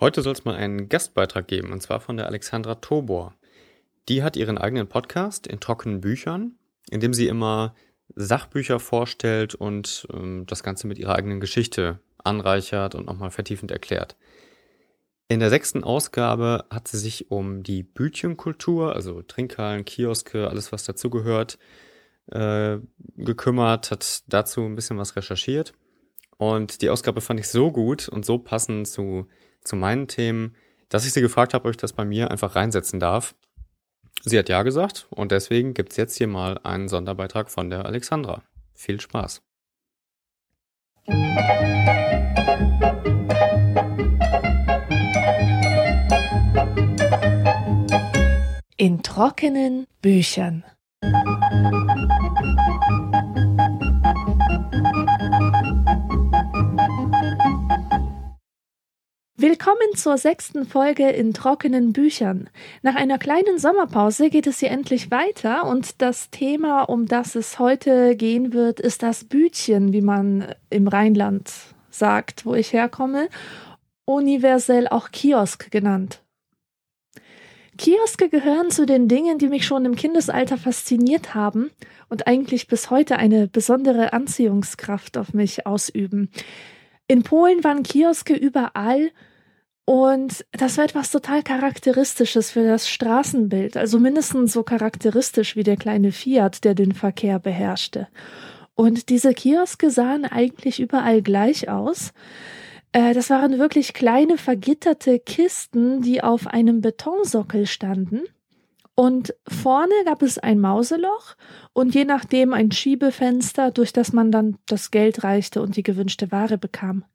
Heute soll es mal einen Gastbeitrag geben, und zwar von der Alexandra Tobor. Die hat ihren eigenen Podcast in trockenen Büchern, in dem sie immer Sachbücher vorstellt und ähm, das Ganze mit ihrer eigenen Geschichte anreichert und nochmal vertiefend erklärt. In der sechsten Ausgabe hat sie sich um die Bütchenkultur, also Trinkhallen, Kioske, alles was dazugehört, äh, gekümmert, hat dazu ein bisschen was recherchiert. Und die Ausgabe fand ich so gut und so passend zu zu meinen Themen, dass ich sie gefragt habe, ob ich das bei mir einfach reinsetzen darf. Sie hat ja gesagt und deswegen gibt es jetzt hier mal einen Sonderbeitrag von der Alexandra. Viel Spaß. In trockenen Büchern. Willkommen zur sechsten Folge in trockenen Büchern. Nach einer kleinen Sommerpause geht es hier endlich weiter und das Thema, um das es heute gehen wird, ist das Bütchen, wie man im Rheinland sagt, wo ich herkomme, universell auch Kiosk genannt. Kioske gehören zu den Dingen, die mich schon im Kindesalter fasziniert haben und eigentlich bis heute eine besondere Anziehungskraft auf mich ausüben. In Polen waren Kioske überall und das war etwas total Charakteristisches für das Straßenbild, also mindestens so charakteristisch wie der kleine Fiat, der den Verkehr beherrschte. Und diese Kioske sahen eigentlich überall gleich aus. Äh, das waren wirklich kleine vergitterte Kisten, die auf einem Betonsockel standen. Und vorne gab es ein Mauseloch und je nachdem ein Schiebefenster, durch das man dann das Geld reichte und die gewünschte Ware bekam.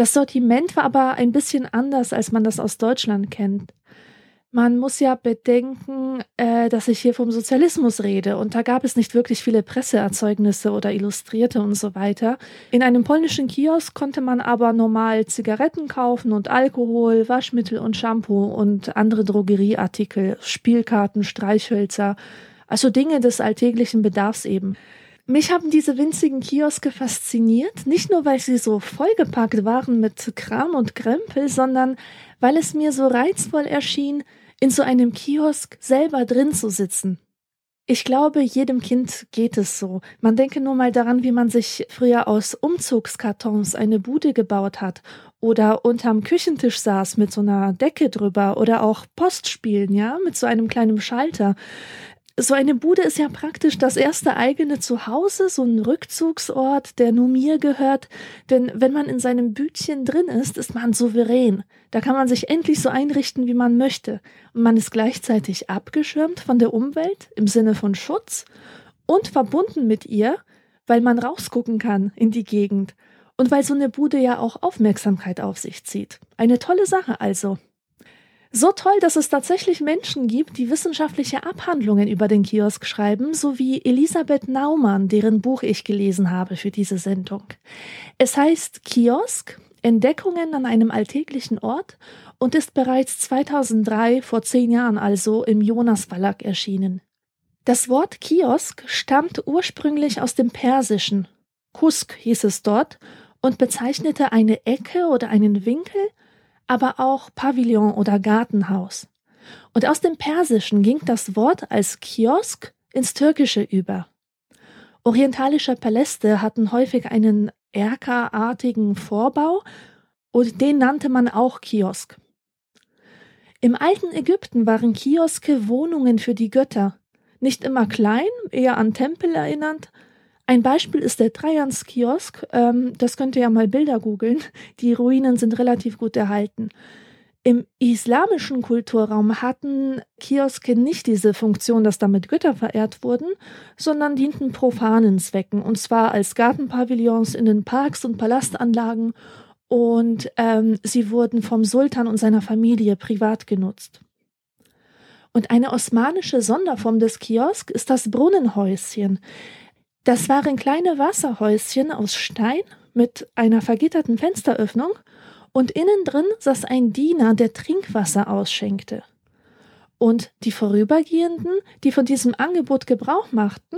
Das Sortiment war aber ein bisschen anders, als man das aus Deutschland kennt. Man muss ja bedenken, äh, dass ich hier vom Sozialismus rede und da gab es nicht wirklich viele Presseerzeugnisse oder Illustrierte und so weiter. In einem polnischen Kiosk konnte man aber normal Zigaretten kaufen und Alkohol, Waschmittel und Shampoo und andere Drogerieartikel, Spielkarten, Streichhölzer, also Dinge des alltäglichen Bedarfs eben. Mich haben diese winzigen Kioske fasziniert, nicht nur weil sie so vollgepackt waren mit Kram und Krempel, sondern weil es mir so reizvoll erschien, in so einem Kiosk selber drin zu sitzen. Ich glaube, jedem Kind geht es so. Man denke nur mal daran, wie man sich früher aus Umzugskartons eine Bude gebaut hat oder unterm Küchentisch saß mit so einer Decke drüber oder auch Postspielen, ja, mit so einem kleinen Schalter. So eine Bude ist ja praktisch das erste eigene Zuhause, so ein Rückzugsort, der nur mir gehört. Denn wenn man in seinem Bütchen drin ist, ist man souverän. Da kann man sich endlich so einrichten, wie man möchte. Und man ist gleichzeitig abgeschirmt von der Umwelt im Sinne von Schutz und verbunden mit ihr, weil man rausgucken kann in die Gegend. Und weil so eine Bude ja auch Aufmerksamkeit auf sich zieht. Eine tolle Sache also. So toll, dass es tatsächlich Menschen gibt, die wissenschaftliche Abhandlungen über den Kiosk schreiben, so wie Elisabeth Naumann, deren Buch ich gelesen habe für diese Sendung. Es heißt Kiosk, Entdeckungen an einem alltäglichen Ort und ist bereits 2003, vor zehn Jahren also, im Jonas Verlag erschienen. Das Wort Kiosk stammt ursprünglich aus dem Persischen. Kusk hieß es dort und bezeichnete eine Ecke oder einen Winkel, aber auch Pavillon oder Gartenhaus. Und aus dem Persischen ging das Wort als Kiosk ins Türkische über. Orientalische Paläste hatten häufig einen erkerartigen Vorbau und den nannte man auch Kiosk. Im alten Ägypten waren Kioske Wohnungen für die Götter, nicht immer klein, eher an Tempel erinnernd, ein Beispiel ist der Trajans-Kiosk. Ähm, das könnt ihr ja mal Bilder googeln. Die Ruinen sind relativ gut erhalten. Im islamischen Kulturraum hatten Kioske nicht diese Funktion, dass damit Götter verehrt wurden, sondern dienten profanen Zwecken, und zwar als Gartenpavillons in den Parks und Palastanlagen, und ähm, sie wurden vom Sultan und seiner Familie privat genutzt. Und eine osmanische Sonderform des Kiosk ist das Brunnenhäuschen. Das waren kleine Wasserhäuschen aus Stein mit einer vergitterten Fensteröffnung und innen drin saß ein Diener, der Trinkwasser ausschenkte. Und die Vorübergehenden, die von diesem Angebot Gebrauch machten,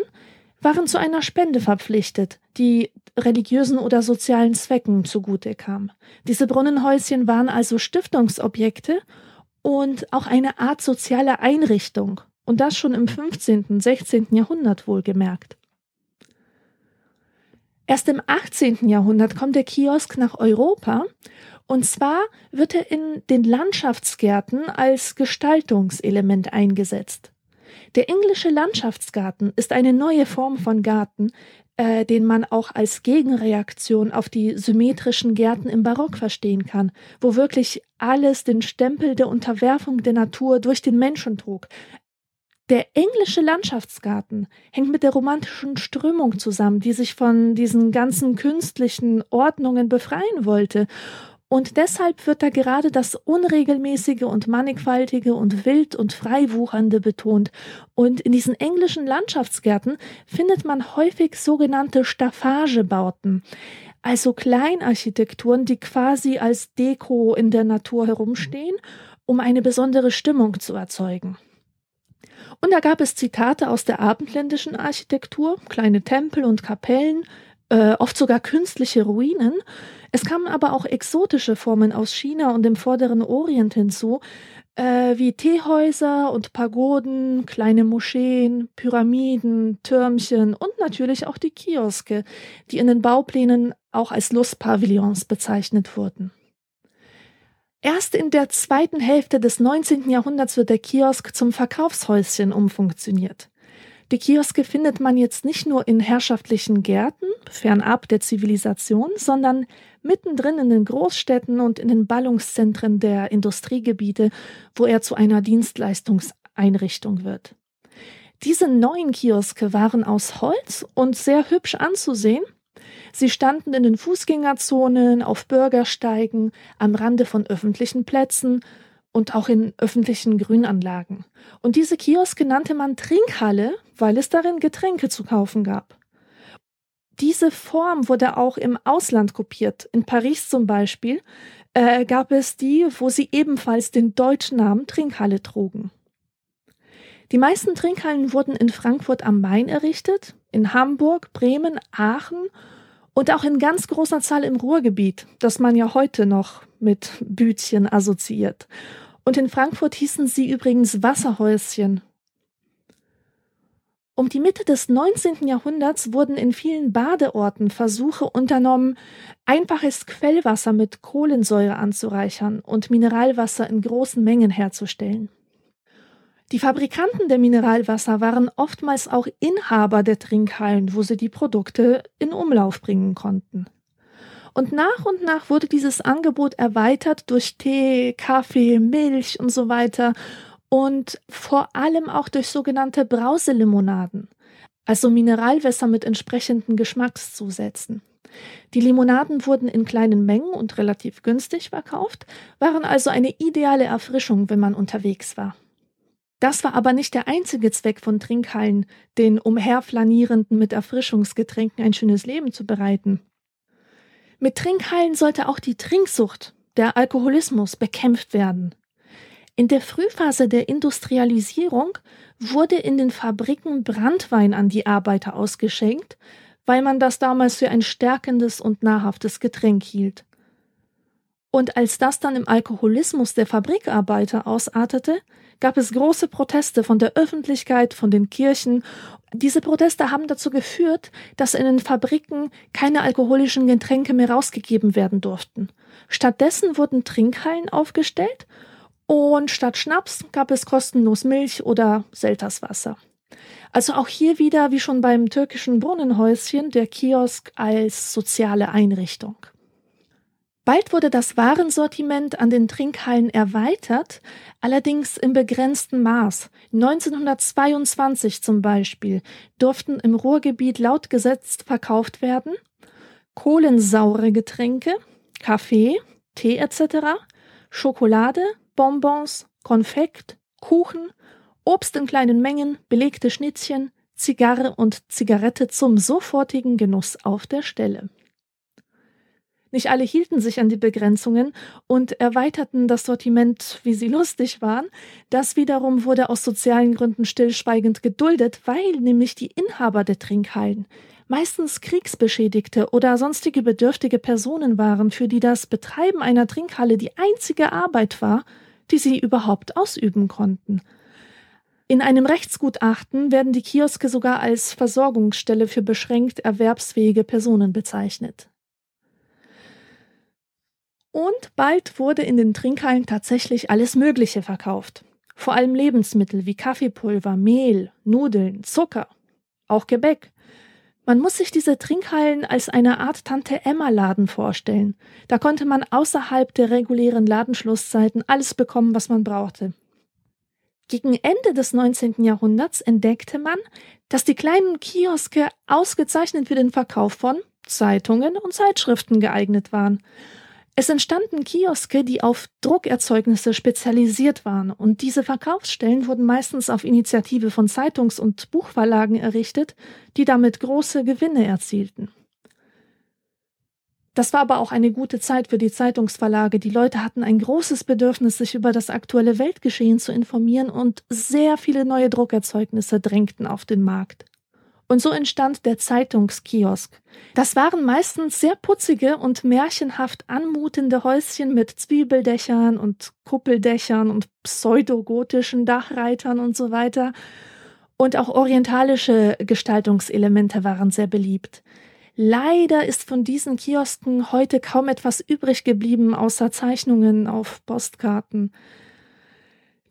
waren zu einer Spende verpflichtet, die religiösen oder sozialen Zwecken zugute kam. Diese Brunnenhäuschen waren also Stiftungsobjekte und auch eine Art soziale Einrichtung, und das schon im 15., 16. Jahrhundert wohlgemerkt. Erst im 18. Jahrhundert kommt der Kiosk nach Europa und zwar wird er in den Landschaftsgärten als Gestaltungselement eingesetzt. Der englische Landschaftsgarten ist eine neue Form von Garten, äh, den man auch als Gegenreaktion auf die symmetrischen Gärten im Barock verstehen kann, wo wirklich alles den Stempel der Unterwerfung der Natur durch den Menschen trug. Der englische Landschaftsgarten hängt mit der romantischen Strömung zusammen, die sich von diesen ganzen künstlichen Ordnungen befreien wollte und deshalb wird da gerade das Unregelmäßige und Mannigfaltige und Wild und Freiwuchernde betont. Und in diesen englischen Landschaftsgärten findet man häufig sogenannte Staffagebauten. Also Kleinarchitekturen, die quasi als Deko in der Natur herumstehen, um eine besondere Stimmung zu erzeugen. Und da gab es Zitate aus der abendländischen Architektur, kleine Tempel und Kapellen, äh, oft sogar künstliche Ruinen. Es kamen aber auch exotische Formen aus China und dem vorderen Orient hinzu, äh, wie Teehäuser und Pagoden, kleine Moscheen, Pyramiden, Türmchen und natürlich auch die Kioske, die in den Bauplänen auch als Lustpavillons bezeichnet wurden. Erst in der zweiten Hälfte des 19. Jahrhunderts wird der Kiosk zum Verkaufshäuschen umfunktioniert. Die Kioske findet man jetzt nicht nur in herrschaftlichen Gärten, fernab der Zivilisation, sondern mittendrin in den Großstädten und in den Ballungszentren der Industriegebiete, wo er zu einer Dienstleistungseinrichtung wird. Diese neuen Kioske waren aus Holz und sehr hübsch anzusehen. Sie standen in den Fußgängerzonen, auf Bürgersteigen, am Rande von öffentlichen Plätzen und auch in öffentlichen Grünanlagen. Und diese Kioske nannte man Trinkhalle, weil es darin Getränke zu kaufen gab. Diese Form wurde auch im Ausland kopiert. In Paris zum Beispiel äh, gab es die, wo sie ebenfalls den deutschen Namen Trinkhalle trugen. Die meisten Trinkhallen wurden in Frankfurt am Main errichtet, in Hamburg, Bremen, Aachen und auch in ganz großer Zahl im Ruhrgebiet, das man ja heute noch mit Bütchen assoziiert. Und in Frankfurt hießen sie übrigens Wasserhäuschen. Um die Mitte des 19. Jahrhunderts wurden in vielen Badeorten Versuche unternommen, einfaches Quellwasser mit Kohlensäure anzureichern und Mineralwasser in großen Mengen herzustellen. Die Fabrikanten der Mineralwasser waren oftmals auch Inhaber der Trinkhallen, wo sie die Produkte in Umlauf bringen konnten. Und nach und nach wurde dieses Angebot erweitert durch Tee, Kaffee, Milch und so weiter und vor allem auch durch sogenannte Brauselimonaden, also Mineralwässer mit entsprechenden Geschmackszusätzen. Die Limonaden wurden in kleinen Mengen und relativ günstig verkauft, waren also eine ideale Erfrischung, wenn man unterwegs war. Das war aber nicht der einzige Zweck von Trinkhallen, den Umherflanierenden mit Erfrischungsgetränken ein schönes Leben zu bereiten. Mit Trinkhallen sollte auch die Trinksucht, der Alkoholismus bekämpft werden. In der Frühphase der Industrialisierung wurde in den Fabriken Brandwein an die Arbeiter ausgeschenkt, weil man das damals für ein stärkendes und nahrhaftes Getränk hielt. Und als das dann im Alkoholismus der Fabrikarbeiter ausartete, gab es große Proteste von der Öffentlichkeit, von den Kirchen. Diese Proteste haben dazu geführt, dass in den Fabriken keine alkoholischen Getränke mehr rausgegeben werden durften. Stattdessen wurden Trinkhallen aufgestellt und statt Schnaps gab es kostenlos Milch oder Selterswasser. Also auch hier wieder, wie schon beim türkischen Brunnenhäuschen, der Kiosk als soziale Einrichtung. Bald wurde das Warensortiment an den Trinkhallen erweitert, allerdings im begrenzten Maß. 1922 zum Beispiel durften im Ruhrgebiet laut Gesetz verkauft werden kohlensaure Getränke, Kaffee, Tee etc., Schokolade, Bonbons, Konfekt, Kuchen, Obst in kleinen Mengen, belegte Schnittchen, Zigarre und Zigarette zum sofortigen Genuss auf der Stelle. Nicht alle hielten sich an die Begrenzungen und erweiterten das Sortiment, wie sie lustig waren. Das wiederum wurde aus sozialen Gründen stillschweigend geduldet, weil nämlich die Inhaber der Trinkhallen meistens kriegsbeschädigte oder sonstige bedürftige Personen waren, für die das Betreiben einer Trinkhalle die einzige Arbeit war, die sie überhaupt ausüben konnten. In einem Rechtsgutachten werden die Kioske sogar als Versorgungsstelle für beschränkt erwerbsfähige Personen bezeichnet. Und bald wurde in den Trinkhallen tatsächlich alles Mögliche verkauft. Vor allem Lebensmittel wie Kaffeepulver, Mehl, Nudeln, Zucker, auch Gebäck. Man muss sich diese Trinkhallen als eine Art Tante Emma Laden vorstellen. Da konnte man außerhalb der regulären Ladenschlusszeiten alles bekommen, was man brauchte. Gegen Ende des 19. Jahrhunderts entdeckte man, dass die kleinen Kioske ausgezeichnet für den Verkauf von Zeitungen und Zeitschriften geeignet waren. Es entstanden Kioske, die auf Druckerzeugnisse spezialisiert waren, und diese Verkaufsstellen wurden meistens auf Initiative von Zeitungs- und Buchverlagen errichtet, die damit große Gewinne erzielten. Das war aber auch eine gute Zeit für die Zeitungsverlage. Die Leute hatten ein großes Bedürfnis, sich über das aktuelle Weltgeschehen zu informieren, und sehr viele neue Druckerzeugnisse drängten auf den Markt. Und so entstand der Zeitungskiosk. Das waren meistens sehr putzige und märchenhaft anmutende Häuschen mit Zwiebeldächern und Kuppeldächern und pseudogotischen Dachreitern und so weiter. Und auch orientalische Gestaltungselemente waren sehr beliebt. Leider ist von diesen Kiosken heute kaum etwas übrig geblieben, außer Zeichnungen auf Postkarten.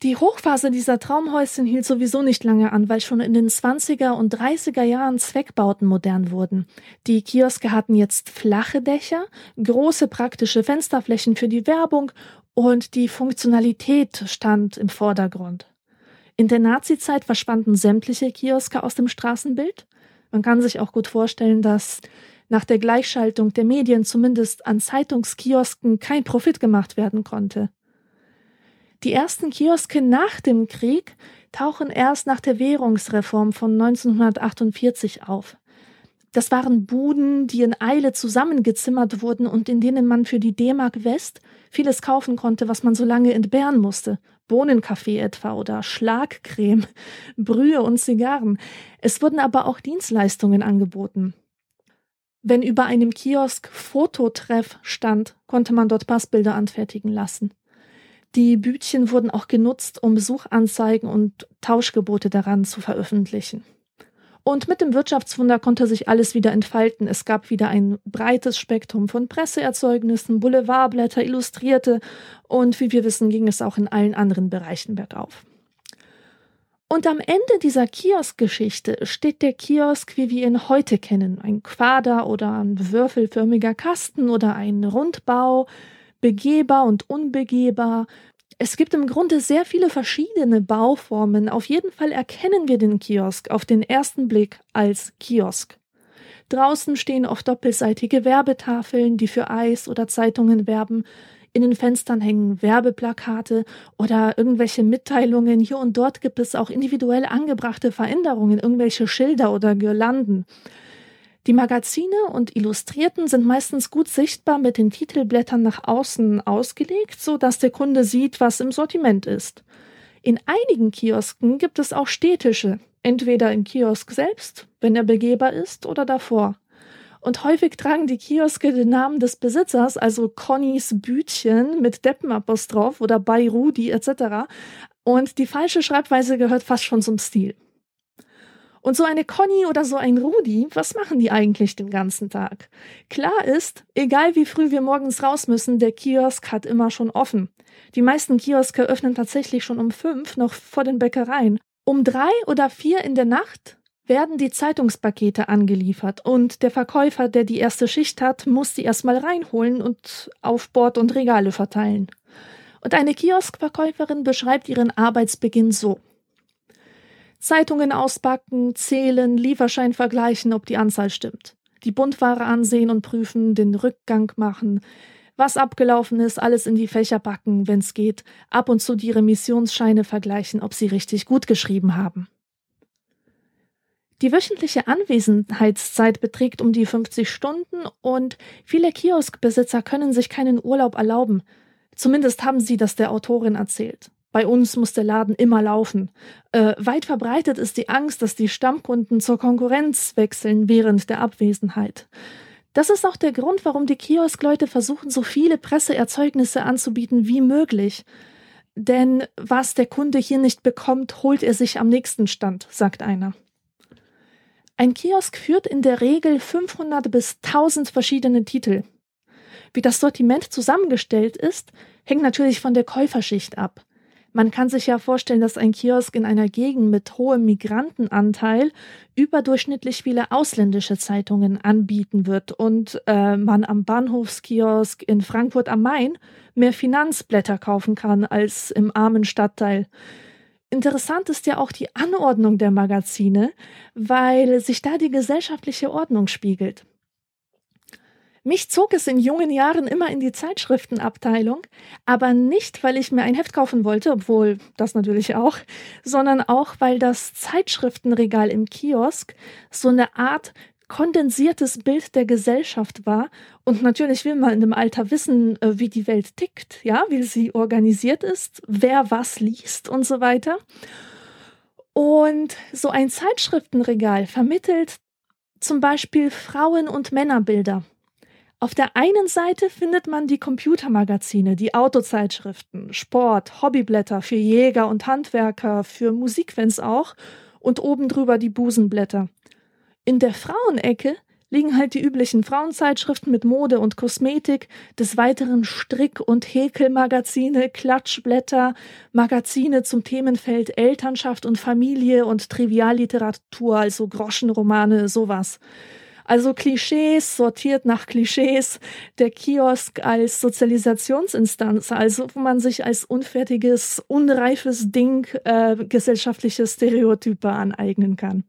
Die Hochphase dieser Traumhäuschen hielt sowieso nicht lange an, weil schon in den 20er und 30er Jahren Zweckbauten modern wurden. Die Kioske hatten jetzt flache Dächer, große praktische Fensterflächen für die Werbung und die Funktionalität stand im Vordergrund. In der Nazizeit verschwanden sämtliche Kioske aus dem Straßenbild. Man kann sich auch gut vorstellen, dass nach der Gleichschaltung der Medien zumindest an Zeitungskiosken kein Profit gemacht werden konnte. Die ersten Kioske nach dem Krieg tauchen erst nach der Währungsreform von 1948 auf. Das waren Buden, die in Eile zusammengezimmert wurden und in denen man für die D-Mark West vieles kaufen konnte, was man so lange entbehren musste. Bohnenkaffee etwa oder Schlagcreme, Brühe und Zigarren. Es wurden aber auch Dienstleistungen angeboten. Wenn über einem Kiosk Fototreff stand, konnte man dort Passbilder anfertigen lassen. Die Bütchen wurden auch genutzt, um Suchanzeigen und Tauschgebote daran zu veröffentlichen. Und mit dem Wirtschaftswunder konnte sich alles wieder entfalten. Es gab wieder ein breites Spektrum von Presseerzeugnissen, Boulevardblätter, Illustrierte und wie wir wissen, ging es auch in allen anderen Bereichen bergauf. Und am Ende dieser Kioskgeschichte steht der Kiosk, wie wir ihn heute kennen. Ein Quader oder ein würfelförmiger Kasten oder ein Rundbau begehbar und unbegehbar. Es gibt im Grunde sehr viele verschiedene Bauformen. Auf jeden Fall erkennen wir den Kiosk auf den ersten Blick als Kiosk. Draußen stehen oft doppelseitige Werbetafeln, die für Eis oder Zeitungen werben. In den Fenstern hängen Werbeplakate oder irgendwelche Mitteilungen. Hier und dort gibt es auch individuell angebrachte Veränderungen, irgendwelche Schilder oder Girlanden. Die Magazine und Illustrierten sind meistens gut sichtbar mit den Titelblättern nach außen ausgelegt, so dass der Kunde sieht, was im Sortiment ist. In einigen Kiosken gibt es auch städtische, entweder im Kiosk selbst, wenn er begehbar ist, oder davor. Und häufig tragen die Kioske den Namen des Besitzers, also Connys Bütchen mit Deppenapostroph oder bei Rudi etc. Und die falsche Schreibweise gehört fast schon zum Stil. Und so eine Conny oder so ein Rudi, was machen die eigentlich den ganzen Tag? Klar ist, egal wie früh wir morgens raus müssen, der Kiosk hat immer schon offen. Die meisten Kioske öffnen tatsächlich schon um fünf, noch vor den Bäckereien. Um drei oder vier in der Nacht werden die Zeitungspakete angeliefert und der Verkäufer, der die erste Schicht hat, muss die erstmal reinholen und auf Bord und Regale verteilen. Und eine Kioskverkäuferin beschreibt ihren Arbeitsbeginn so. Zeitungen ausbacken, zählen, Lieferschein vergleichen, ob die Anzahl stimmt. Die Buntware ansehen und prüfen, den Rückgang machen, was abgelaufen ist, alles in die Fächer packen, wenn's geht, ab und zu die Remissionsscheine vergleichen, ob sie richtig gut geschrieben haben. Die wöchentliche Anwesenheitszeit beträgt um die 50 Stunden und viele Kioskbesitzer können sich keinen Urlaub erlauben. Zumindest haben sie das der Autorin erzählt. Bei uns muss der Laden immer laufen. Äh, weit verbreitet ist die Angst, dass die Stammkunden zur Konkurrenz wechseln während der Abwesenheit. Das ist auch der Grund, warum die Kioskleute versuchen, so viele Presseerzeugnisse anzubieten wie möglich. Denn was der Kunde hier nicht bekommt, holt er sich am nächsten Stand, sagt einer. Ein Kiosk führt in der Regel 500 bis 1000 verschiedene Titel. Wie das Sortiment zusammengestellt ist, hängt natürlich von der Käuferschicht ab. Man kann sich ja vorstellen, dass ein Kiosk in einer Gegend mit hohem Migrantenanteil überdurchschnittlich viele ausländische Zeitungen anbieten wird und äh, man am Bahnhofskiosk in Frankfurt am Main mehr Finanzblätter kaufen kann als im armen Stadtteil. Interessant ist ja auch die Anordnung der Magazine, weil sich da die gesellschaftliche Ordnung spiegelt. Mich zog es in jungen Jahren immer in die Zeitschriftenabteilung, aber nicht, weil ich mir ein Heft kaufen wollte, obwohl das natürlich auch, sondern auch, weil das Zeitschriftenregal im Kiosk so eine Art kondensiertes Bild der Gesellschaft war. Und natürlich will man in dem Alter wissen, äh, wie die Welt tickt, ja, wie sie organisiert ist, wer was liest und so weiter. Und so ein Zeitschriftenregal vermittelt zum Beispiel Frauen- und Männerbilder. Auf der einen Seite findet man die Computermagazine, die Autozeitschriften, Sport, Hobbyblätter für Jäger und Handwerker, für Musikfans auch und oben drüber die Busenblätter. In der Frauenecke liegen halt die üblichen Frauenzeitschriften mit Mode und Kosmetik, des Weiteren Strick- und Häkelmagazine, Klatschblätter, Magazine zum Themenfeld Elternschaft und Familie und Trivialliteratur, also Groschenromane, sowas. Also Klischees sortiert nach Klischees, der Kiosk als Sozialisationsinstanz, also wo man sich als unfertiges, unreifes Ding äh, gesellschaftliche Stereotype aneignen kann.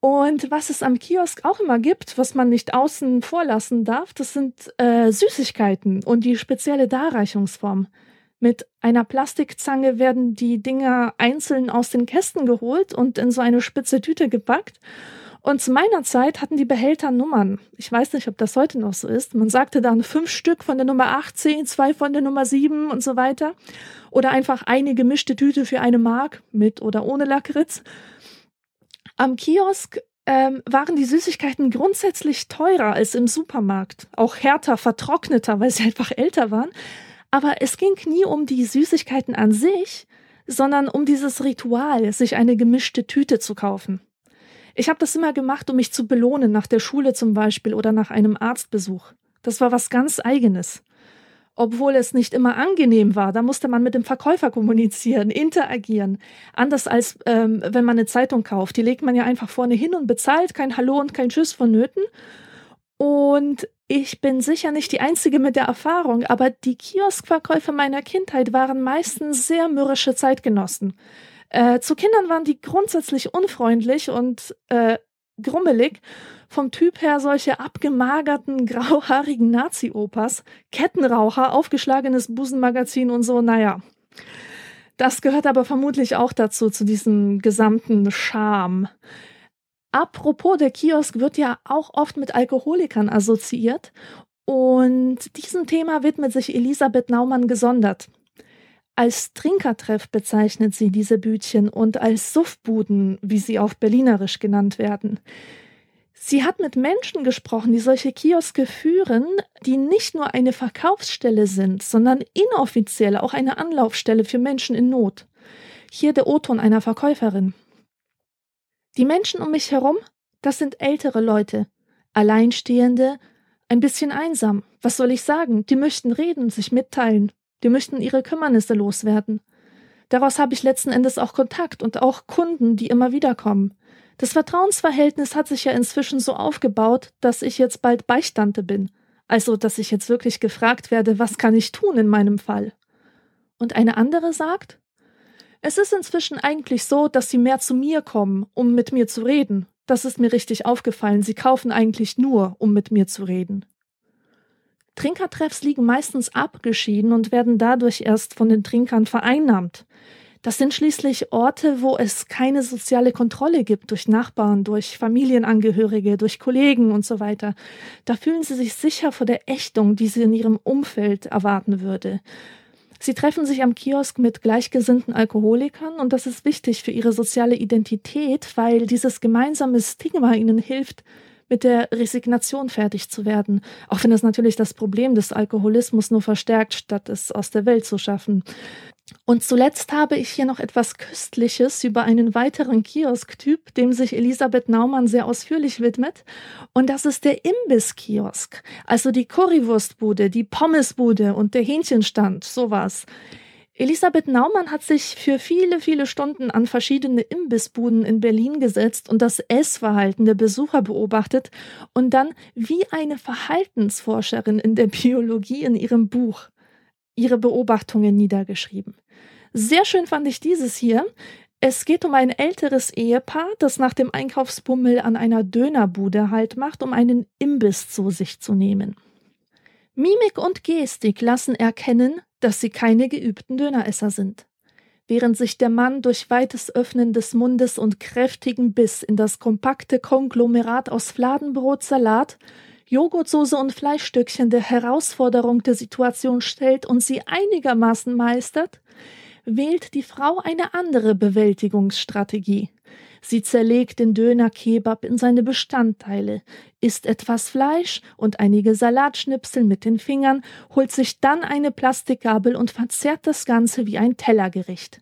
Und was es am Kiosk auch immer gibt, was man nicht außen vorlassen darf, das sind äh, Süßigkeiten und die spezielle Darreichungsform. Mit einer Plastikzange werden die Dinger einzeln aus den Kästen geholt und in so eine spitze Tüte gepackt. Und zu meiner Zeit hatten die Behälter Nummern. Ich weiß nicht, ob das heute noch so ist. Man sagte dann fünf Stück von der Nummer 18, zwei von der Nummer 7 und so weiter. Oder einfach eine gemischte Tüte für eine Mark mit oder ohne Lakritz. Am Kiosk ähm, waren die Süßigkeiten grundsätzlich teurer als im Supermarkt. Auch härter, vertrockneter, weil sie einfach älter waren. Aber es ging nie um die Süßigkeiten an sich, sondern um dieses Ritual, sich eine gemischte Tüte zu kaufen. Ich habe das immer gemacht, um mich zu belohnen, nach der Schule zum Beispiel oder nach einem Arztbesuch. Das war was ganz eigenes. Obwohl es nicht immer angenehm war, da musste man mit dem Verkäufer kommunizieren, interagieren. Anders als ähm, wenn man eine Zeitung kauft. Die legt man ja einfach vorne hin und bezahlt, kein Hallo und kein Tschüss vonnöten. Und ich bin sicher nicht die Einzige mit der Erfahrung, aber die Kioskverkäufer meiner Kindheit waren meistens sehr mürrische Zeitgenossen. Äh, zu Kindern waren die grundsätzlich unfreundlich und äh, grummelig. Vom Typ her solche abgemagerten, grauhaarigen Nazi-Opas, Kettenraucher, aufgeschlagenes Busenmagazin und so, naja. Das gehört aber vermutlich auch dazu, zu diesem gesamten Charme. Apropos, der Kiosk wird ja auch oft mit Alkoholikern assoziiert. Und diesem Thema widmet sich Elisabeth Naumann gesondert. Als Trinkertreff bezeichnet sie diese Bütchen und als Suffbuden, wie sie auf Berlinerisch genannt werden. Sie hat mit Menschen gesprochen, die solche Kioske führen, die nicht nur eine Verkaufsstelle sind, sondern inoffiziell auch eine Anlaufstelle für Menschen in Not. Hier der O-Ton einer Verkäuferin. Die Menschen um mich herum, das sind ältere Leute, Alleinstehende, ein bisschen einsam. Was soll ich sagen? Die möchten reden, sich mitteilen, die möchten ihre Kümmernisse loswerden. Daraus habe ich letzten Endes auch Kontakt und auch Kunden, die immer wieder kommen. Das Vertrauensverhältnis hat sich ja inzwischen so aufgebaut, dass ich jetzt bald Beistante bin. Also, dass ich jetzt wirklich gefragt werde, was kann ich tun in meinem Fall? Und eine andere sagt, es ist inzwischen eigentlich so, dass sie mehr zu mir kommen, um mit mir zu reden. Das ist mir richtig aufgefallen. Sie kaufen eigentlich nur, um mit mir zu reden. Trinkertreffs liegen meistens abgeschieden und werden dadurch erst von den Trinkern vereinnahmt. Das sind schließlich Orte, wo es keine soziale Kontrolle gibt durch Nachbarn, durch Familienangehörige, durch Kollegen und so weiter. Da fühlen sie sich sicher vor der Ächtung, die sie in ihrem Umfeld erwarten würde. Sie treffen sich am Kiosk mit gleichgesinnten Alkoholikern und das ist wichtig für ihre soziale Identität, weil dieses gemeinsame Stigma ihnen hilft, mit der Resignation fertig zu werden, auch wenn es natürlich das Problem des Alkoholismus nur verstärkt, statt es aus der Welt zu schaffen. Und zuletzt habe ich hier noch etwas Köstliches über einen weiteren Kiosktyp, dem sich Elisabeth Naumann sehr ausführlich widmet. Und das ist der Imbisskiosk. Also die Currywurstbude, die Pommesbude und der Hähnchenstand, sowas. Elisabeth Naumann hat sich für viele, viele Stunden an verschiedene Imbissbuden in Berlin gesetzt und das Essverhalten der Besucher beobachtet und dann wie eine Verhaltensforscherin in der Biologie in ihrem Buch ihre Beobachtungen niedergeschrieben. Sehr schön fand ich dieses hier. Es geht um ein älteres Ehepaar, das nach dem Einkaufsbummel an einer Dönerbude Halt macht, um einen Imbiss zu sich zu nehmen. Mimik und Gestik lassen erkennen, dass sie keine geübten Döneresser sind. Während sich der Mann durch weites Öffnen des Mundes und kräftigen Biss in das kompakte Konglomerat aus Fladenbrot, Salat, Joghurtsoße und Fleischstückchen der Herausforderung der Situation stellt und sie einigermaßen meistert, wählt die Frau eine andere Bewältigungsstrategie. Sie zerlegt den Döner-Kebab in seine Bestandteile, isst etwas Fleisch und einige Salatschnipsel mit den Fingern, holt sich dann eine Plastikgabel und verzehrt das Ganze wie ein Tellergericht.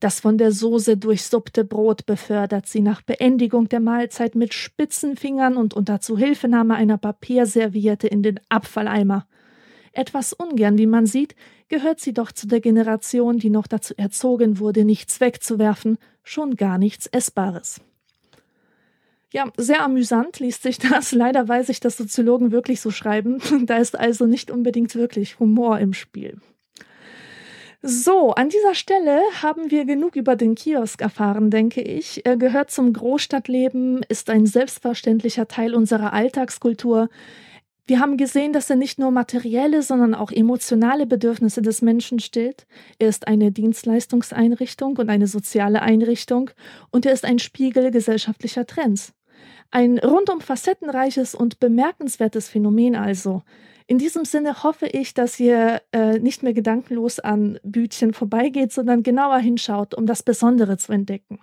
Das von der Soße durchsuppte Brot befördert sie nach Beendigung der Mahlzeit mit spitzen Fingern und unter Zuhilfenahme einer Papierserviette in den Abfalleimer. Etwas ungern, wie man sieht, gehört sie doch zu der Generation, die noch dazu erzogen wurde, nichts wegzuwerfen, schon gar nichts Essbares. Ja, sehr amüsant liest sich das. Leider weiß ich, dass Soziologen wirklich so schreiben. Da ist also nicht unbedingt wirklich Humor im Spiel. So, an dieser Stelle haben wir genug über den Kiosk erfahren, denke ich. Er gehört zum Großstadtleben, ist ein selbstverständlicher Teil unserer Alltagskultur. Wir haben gesehen, dass er nicht nur materielle, sondern auch emotionale Bedürfnisse des Menschen stillt. Er ist eine Dienstleistungseinrichtung und eine soziale Einrichtung und er ist ein Spiegel gesellschaftlicher Trends. Ein rundum facettenreiches und bemerkenswertes Phänomen also. In diesem Sinne hoffe ich, dass ihr äh, nicht mehr gedankenlos an Bütchen vorbeigeht, sondern genauer hinschaut, um das Besondere zu entdecken.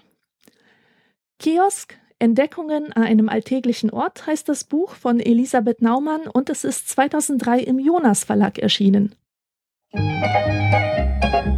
Kiosk, Entdeckungen an einem alltäglichen Ort heißt das Buch von Elisabeth Naumann und es ist 2003 im Jonas Verlag erschienen. Musik